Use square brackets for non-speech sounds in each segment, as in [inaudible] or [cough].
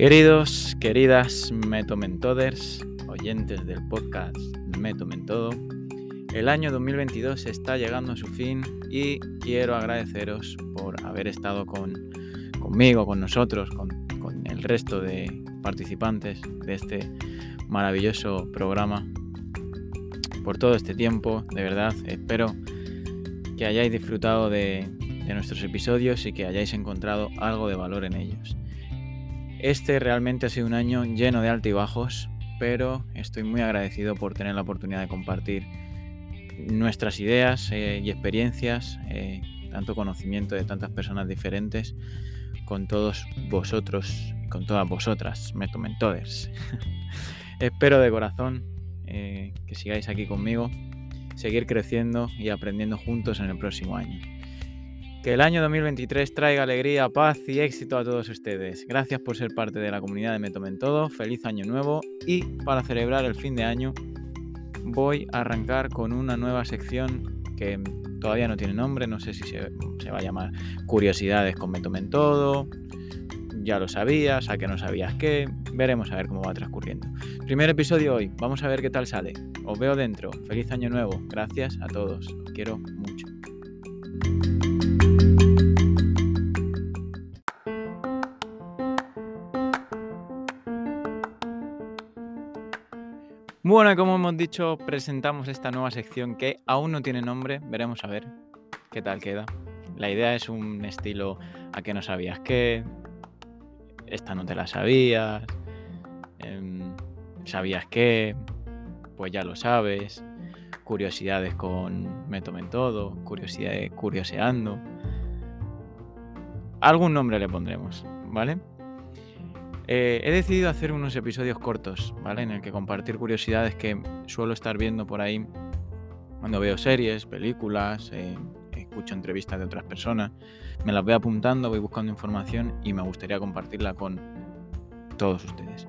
Queridos, queridas Metomentoders, oyentes del podcast Metomentodo, el año 2022 está llegando a su fin y quiero agradeceros por haber estado con, conmigo, con nosotros, con, con el resto de participantes de este maravilloso programa por todo este tiempo. De verdad, espero que hayáis disfrutado de, de nuestros episodios y que hayáis encontrado algo de valor en ellos. Este realmente ha sido un año lleno de altibajos, pero estoy muy agradecido por tener la oportunidad de compartir nuestras ideas eh, y experiencias, eh, tanto conocimiento de tantas personas diferentes, con todos vosotros con todas vosotras, Metomentoders. [laughs] Espero de corazón eh, que sigáis aquí conmigo, seguir creciendo y aprendiendo juntos en el próximo año. Que el año 2023 traiga alegría, paz y éxito a todos ustedes. Gracias por ser parte de la comunidad de Me Tomen Todo. Feliz año nuevo y para celebrar el fin de año voy a arrancar con una nueva sección que todavía no tiene nombre. No sé si se, va a llamar Curiosidades con Me Tomen Todo. Ya lo sabías, a que no sabías qué. Veremos a ver cómo va transcurriendo. Primer episodio hoy. Vamos a ver qué tal sale. Os veo dentro. Feliz año nuevo. Gracias a todos. Os quiero mucho. Bueno, como hemos dicho, presentamos esta nueva sección que aún no tiene nombre. Veremos a ver qué tal queda. La idea es un estilo a que no sabías qué, esta no te la sabías, em, sabías qué, pues ya lo sabes, curiosidades con Me tomen todo, curiosidades curioseando. Algún nombre le pondremos, ¿vale? Eh, he decidido hacer unos episodios cortos, ¿vale? En el que compartir curiosidades que suelo estar viendo por ahí cuando veo series, películas, eh, escucho entrevistas de otras personas. Me las voy apuntando, voy buscando información y me gustaría compartirla con todos ustedes.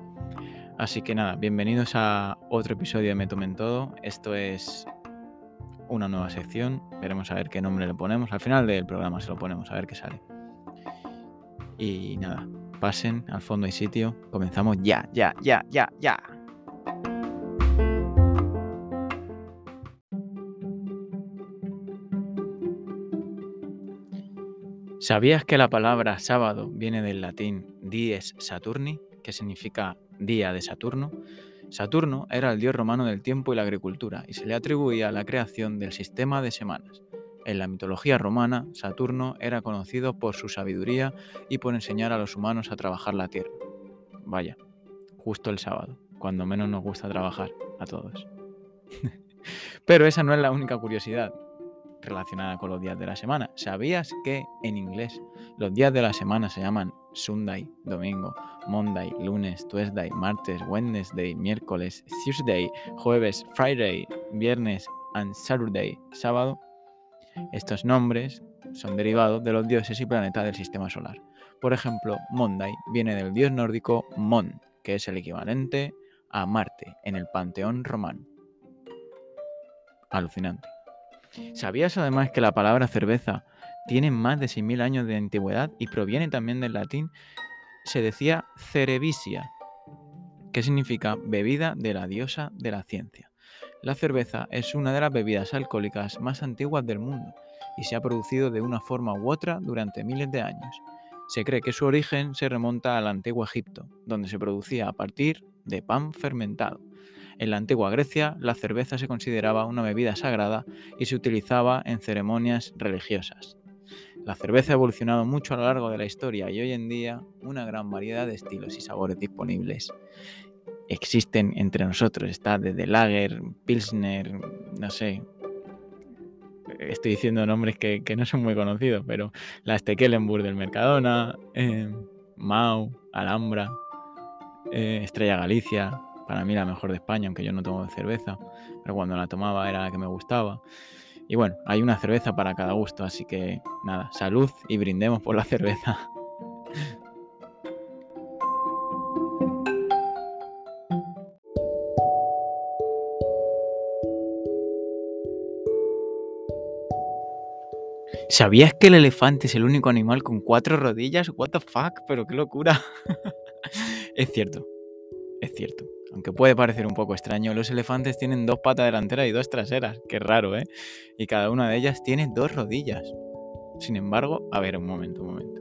Así que nada, bienvenidos a otro episodio de Me Tomen Todo. Esto es una nueva sección. Veremos a ver qué nombre le ponemos. Al final del programa se lo ponemos, a ver qué sale. Y nada, pasen, al fondo hay sitio. Comenzamos ya, ya, ya, ya, ya. ¿Sabías que la palabra sábado viene del latín dies Saturni, que significa día de Saturno? Saturno era el dios romano del tiempo y la agricultura y se le atribuía la creación del sistema de semanas. En la mitología romana, Saturno era conocido por su sabiduría y por enseñar a los humanos a trabajar la tierra. Vaya, justo el sábado, cuando menos nos gusta trabajar a todos. [laughs] Pero esa no es la única curiosidad relacionada con los días de la semana. ¿Sabías que en inglés los días de la semana se llaman Sunday, domingo, Monday, lunes, Tuesday, martes, Wednesday, miércoles, Tuesday, jueves, Friday, viernes and Saturday, sábado? Estos nombres son derivados de los dioses y planetas del sistema solar. Por ejemplo, Monday viene del dios nórdico Mon, que es el equivalente a Marte en el panteón romano. Alucinante. ¿Sabías además que la palabra cerveza tiene más de 6.000 años de antigüedad y proviene también del latín? Se decía cerevisia, que significa bebida de la diosa de la ciencia. La cerveza es una de las bebidas alcohólicas más antiguas del mundo y se ha producido de una forma u otra durante miles de años. Se cree que su origen se remonta al antiguo Egipto, donde se producía a partir de pan fermentado. En la antigua Grecia, la cerveza se consideraba una bebida sagrada y se utilizaba en ceremonias religiosas. La cerveza ha evolucionado mucho a lo largo de la historia y hoy en día una gran variedad de estilos y sabores disponibles existen entre nosotros. Está desde Lager, Pilsner, no sé. Estoy diciendo nombres que, no son muy conocidos, pero la Stekelenburg del Mercadona, eh, Mau, Alhambra, eh, Estrella Galicia, para mí la mejor de España, aunque yo no tomo cerveza, pero cuando la tomaba era la que me gustaba. Y bueno, hay una cerveza para cada gusto, así que nada, salud y brindemos por la [laughs] cerveza. ¿Sabías que el elefante es el único animal con cuatro rodillas? What the fuck, pero qué locura. [laughs] Es cierto, es cierto. Aunque puede parecer un poco extraño, los elefantes tienen dos patas delanteras y dos traseras. Qué raro, ¿eh? Y cada una de ellas tiene dos rodillas. Sin embargo, a ver, un momento, un momento.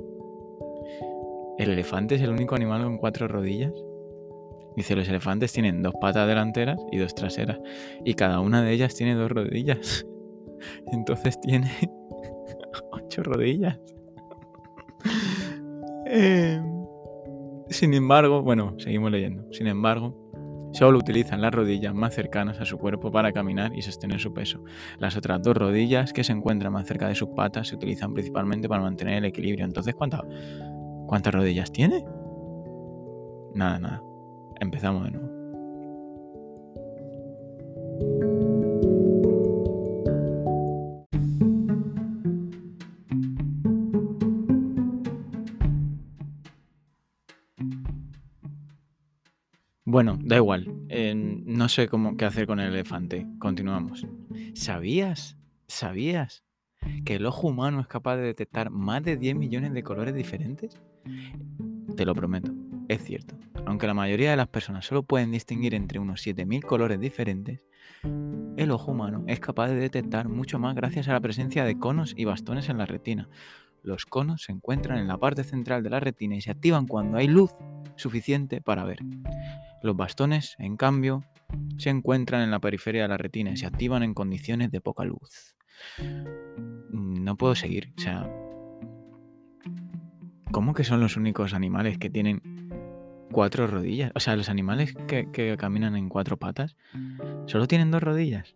¿El elefante es el único animal con cuatro rodillas? Dice, los elefantes tienen dos patas delanteras y dos traseras. Y cada una de ellas tiene dos rodillas. [laughs] Entonces tiene rodillas. [laughs] Em, sin embargo, bueno, seguimos leyendo. Sin embargo, solo utilizan las rodillas más cercanas a su cuerpo para caminar y sostener su peso. Las otras dos rodillas que se encuentran más cerca de sus patas se utilizan principalmente para mantener el equilibrio. Entonces, ¿cuántas, cuántas rodillas tiene? Nada, nada. Empezamos de nuevo. Bueno, da igual. No sé cómo qué hacer con el elefante. Continuamos. ¿Sabías? ¿Sabías que el ojo humano es capaz de detectar más de 10 millones de colores diferentes? Te lo prometo, es cierto. Aunque la mayoría de las personas solo pueden distinguir entre unos 7.000 colores diferentes, el ojo humano es capaz de detectar mucho más gracias a la presencia de conos y bastones en la retina. Los conos se encuentran en la parte central de la retina y se activan cuando hay luz suficiente para ver. Los bastones, en cambio, se encuentran en la periferia de la retina y se activan en condiciones de poca luz. No puedo seguir, o sea... ¿Cómo que son los únicos animales que tienen cuatro rodillas? O sea, los animales que, caminan en cuatro patas solo tienen dos rodillas.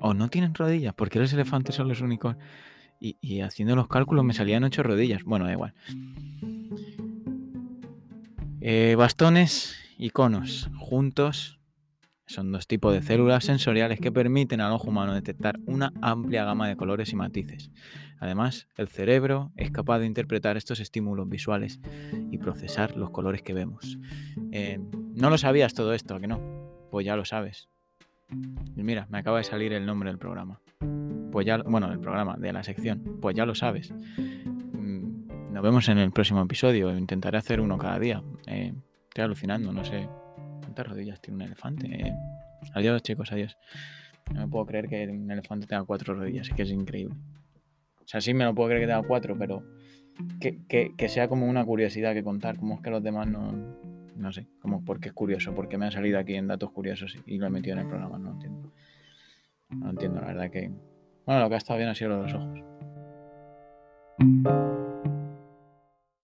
O no tienen rodillas, porque los elefantes son los únicos. Y, y haciendo los cálculos me salían ocho rodillas. Bueno, da igual. Eh, bastones y conos juntos son dos tipos de células sensoriales que permiten al ojo humano detectar una amplia gama de colores y matices. Además, el cerebro es capaz de interpretar estos estímulos visuales y procesar los colores que vemos. Eh, ¿No lo sabías todo esto, a que no? Pues ya lo sabes. Mira, me acaba de salir el nombre del programa. Pues ya, bueno, del programa, de la sección. Pues ya lo sabes. Nos vemos en el próximo episodio. Intentaré hacer uno cada día. Eh, estoy alucinando, no sé cuántas rodillas tiene un elefante. Eh, adiós, chicos, adiós. No me puedo creer que un elefante tenga cuatro rodillas, es que es increíble. O sea, sí me lo puedo creer que tenga cuatro, pero que, sea como una curiosidad que contar, como es que los demás no, no sé, como porque es curioso, porque me ha salido aquí en datos curiosos y lo he metido en el programa, no entiendo. No entiendo, la verdad que... Bueno, lo que ha estado bien ha sido los ojos.